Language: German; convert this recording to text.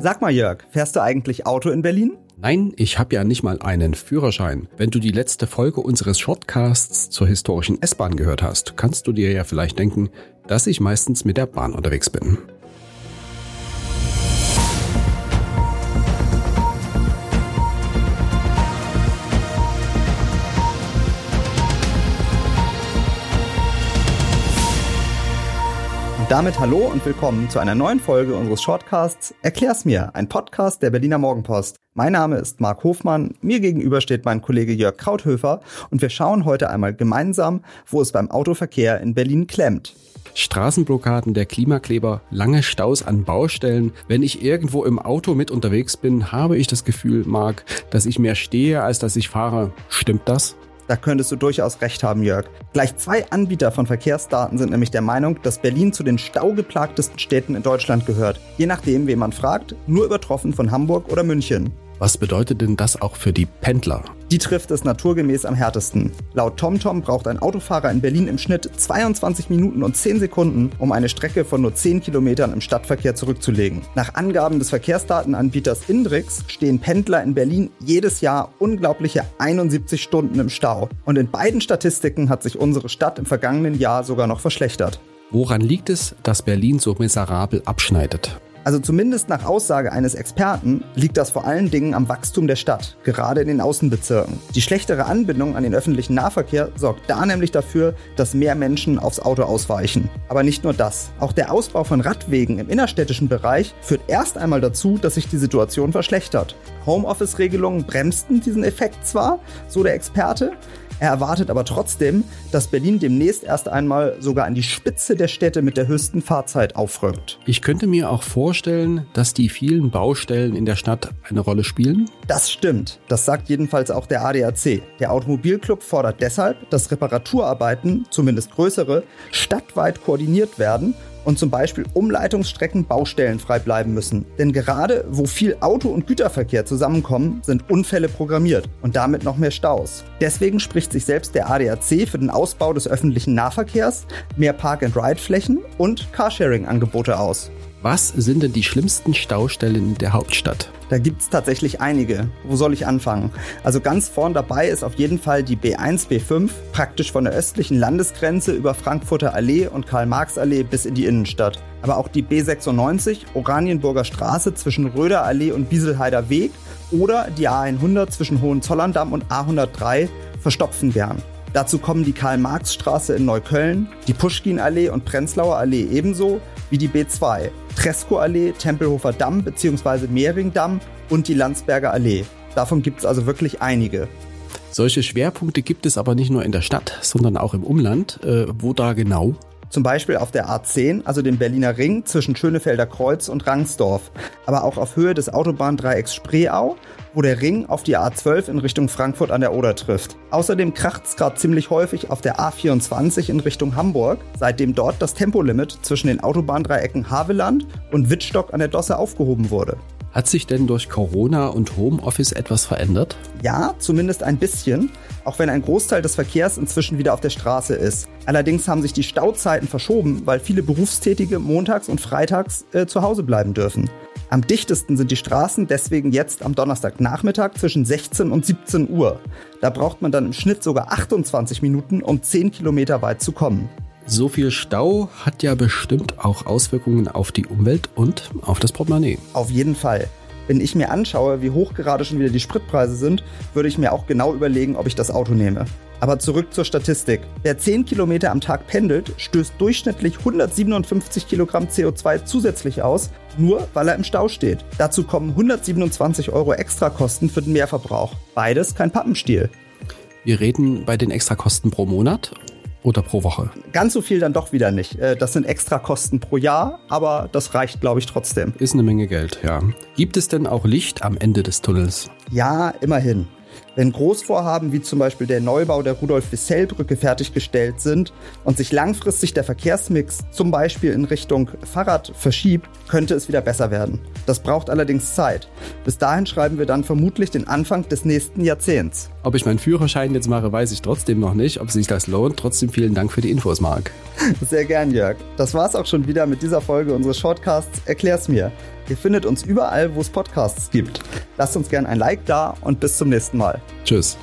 Sag mal, Jörg, fährst du eigentlich Auto in Berlin? Nein, ich habe ja nicht mal einen Führerschein. Wenn du die letzte Folge unseres Shortcasts zur historischen S-Bahn gehört hast, kannst du dir ja vielleicht denken, dass ich meistens mit der Bahn unterwegs bin. Damit hallo und willkommen zu einer neuen Folge unseres Shortcasts Erklär's mir, ein Podcast der Berliner Morgenpost. Mein Name ist Marc Hofmann, mir gegenüber steht mein Kollege Jörg Krauthöfer und wir schauen heute einmal gemeinsam, wo es beim Autoverkehr in Berlin klemmt. Straßenblockaden, der Klimakleber, lange Staus an Baustellen. Wenn ich irgendwo im Auto mit unterwegs bin, habe ich das Gefühl, Marc, dass ich mehr stehe, als dass ich fahre. Stimmt das? Da könntest du durchaus recht haben, Jörg. Gleich zwei Anbieter von Verkehrsdaten sind nämlich der Meinung, dass Berlin zu den staugeplagtesten Städten in Deutschland gehört. Je nachdem, wen man fragt, nur übertroffen von Hamburg oder München. Was bedeutet denn das auch für die Pendler? Die trifft es naturgemäß am härtesten. Laut TomTom braucht ein Autofahrer in Berlin im Schnitt 22 Minuten und 10 Sekunden, um eine Strecke von nur 10 Kilometern im Stadtverkehr zurückzulegen. Nach Angaben des Verkehrsdatenanbieters Indrix stehen Pendler in Berlin jedes Jahr unglaubliche 71 Stunden im Stau. Und in beiden Statistiken hat sich unsere Stadt im vergangenen Jahr sogar noch verschlechtert. Woran liegt es, dass Berlin so miserabel abschneidet? Also zumindest nach Aussage eines Experten liegt das vor allen Dingen am Wachstum der Stadt, gerade in den Außenbezirken. Die schlechtere Anbindung an den öffentlichen Nahverkehr sorgt da nämlich dafür, dass mehr Menschen aufs Auto ausweichen. Aber nicht nur das. Auch der Ausbau von Radwegen im innerstädtischen Bereich führt erst einmal dazu, dass sich die Situation verschlechtert. Homeoffice-Regelungen bremsten diesen Effekt zwar, so der Experte, er erwartet aber trotzdem, dass Berlin demnächst erst einmal sogar an die Spitze der Städte mit der höchsten Fahrzeit aufrückt. Ich könnte mir auch vorstellen, dass die vielen Baustellen in der Stadt eine Rolle spielen. Das stimmt. Das sagt jedenfalls auch der ADAC. Der Automobilclub fordert deshalb, dass Reparaturarbeiten, zumindest größere, stadtweit koordiniert werden und zum Beispiel Umleitungsstrecken baustellenfrei bleiben müssen. Denn gerade wo viel Auto- und Güterverkehr zusammenkommen, sind Unfälle programmiert und damit noch mehr Staus. Deswegen spricht sich selbst der ADAC für den Ausbau des öffentlichen Nahverkehrs, mehr Park-and-Ride-Flächen und Carsharing-Angebote aus. Was sind denn die schlimmsten Staustellen der Hauptstadt? Da gibt es tatsächlich einige. Wo soll ich anfangen? Also ganz vorn dabei ist auf jeden Fall die B1, B5, praktisch von der östlichen Landesgrenze über Frankfurter Allee und Karl-Marx-Allee bis in die Innenstadt. Aber auch die B96, Oranienburger Straße zwischen Röder Allee und Bieselheider Weg oder die A100 zwischen Hohenzollerndamm und A103 verstopfen gern. Dazu kommen die Karl-Marx-Straße in Neukölln, die Puschkin-Allee und Prenzlauer Allee ebenso wie die B2, Tresco-Allee, Tempelhofer Damm bzw. Mehringdamm und die Landsberger Allee. Davon gibt es also wirklich einige. Solche Schwerpunkte gibt es aber nicht nur in der Stadt, sondern auch im Umland. Äh, wo da genau? Zum Beispiel auf der A10, also dem Berliner Ring zwischen Schönefelder Kreuz und Rangsdorf, aber auch auf Höhe des Autobahndreiecks Spreeau, wo der Ring auf die A12 in Richtung Frankfurt an der Oder trifft. Außerdem kracht es gerade ziemlich häufig auf der A24 in Richtung Hamburg, seitdem dort das Tempolimit zwischen den Autobahndreiecken Haveland und Wittstock an der Dosse aufgehoben wurde. Hat sich denn durch Corona und Homeoffice etwas verändert? Ja, zumindest ein bisschen, auch wenn ein Großteil des Verkehrs inzwischen wieder auf der Straße ist. Allerdings haben sich die Stauzeiten verschoben, weil viele Berufstätige montags und freitags äh, zu Hause bleiben dürfen. Am dichtesten sind die Straßen deswegen jetzt am Donnerstagnachmittag zwischen 16 und 17 Uhr. Da braucht man dann im Schnitt sogar 28 Minuten, um 10 Kilometer weit zu kommen. So viel Stau hat ja bestimmt auch Auswirkungen auf die Umwelt und auf das Portemonnaie. Auf jeden Fall. Wenn ich mir anschaue, wie hoch gerade schon wieder die Spritpreise sind, würde ich mir auch genau überlegen, ob ich das Auto nehme. Aber zurück zur Statistik. Wer 10 Kilometer am Tag pendelt, stößt durchschnittlich 157 Kilogramm CO2 zusätzlich aus, nur weil er im Stau steht. Dazu kommen 127 Euro Extrakosten für den Mehrverbrauch. Beides kein Pappenstiel. Wir reden bei den Extrakosten pro Monat oder pro Woche? Ganz so viel dann doch wieder nicht. Äh, das sind extra Kosten pro Jahr, aber das reicht, glaube ich, trotzdem. Ist eine Menge Geld, ja. Gibt es denn auch Licht am Ende des Tunnels? Ja, immerhin. Wenn Großvorhaben wie zum Beispiel der Neubau der Rudolf-Wissell-Brücke fertiggestellt sind und sich langfristig der Verkehrsmix zum Beispiel in Richtung Fahrrad verschiebt, könnte es wieder besser werden. Das braucht allerdings Zeit. Bis dahin schreiben wir dann vermutlich den Anfang des nächsten Jahrzehnts. Ob ich meinen Führerschein jetzt mache, weiß ich trotzdem noch nicht. Ob sich das lohnt. Trotzdem vielen Dank für die Infos, Marc. Sehr gern, Jörg. Das war's auch schon wieder mit dieser Folge unseres Shortcasts Erklär's mir. Ihr findet uns überall, wo es Podcasts gibt. Lasst uns gern ein Like da und bis zum nächsten Mal. Tschüss.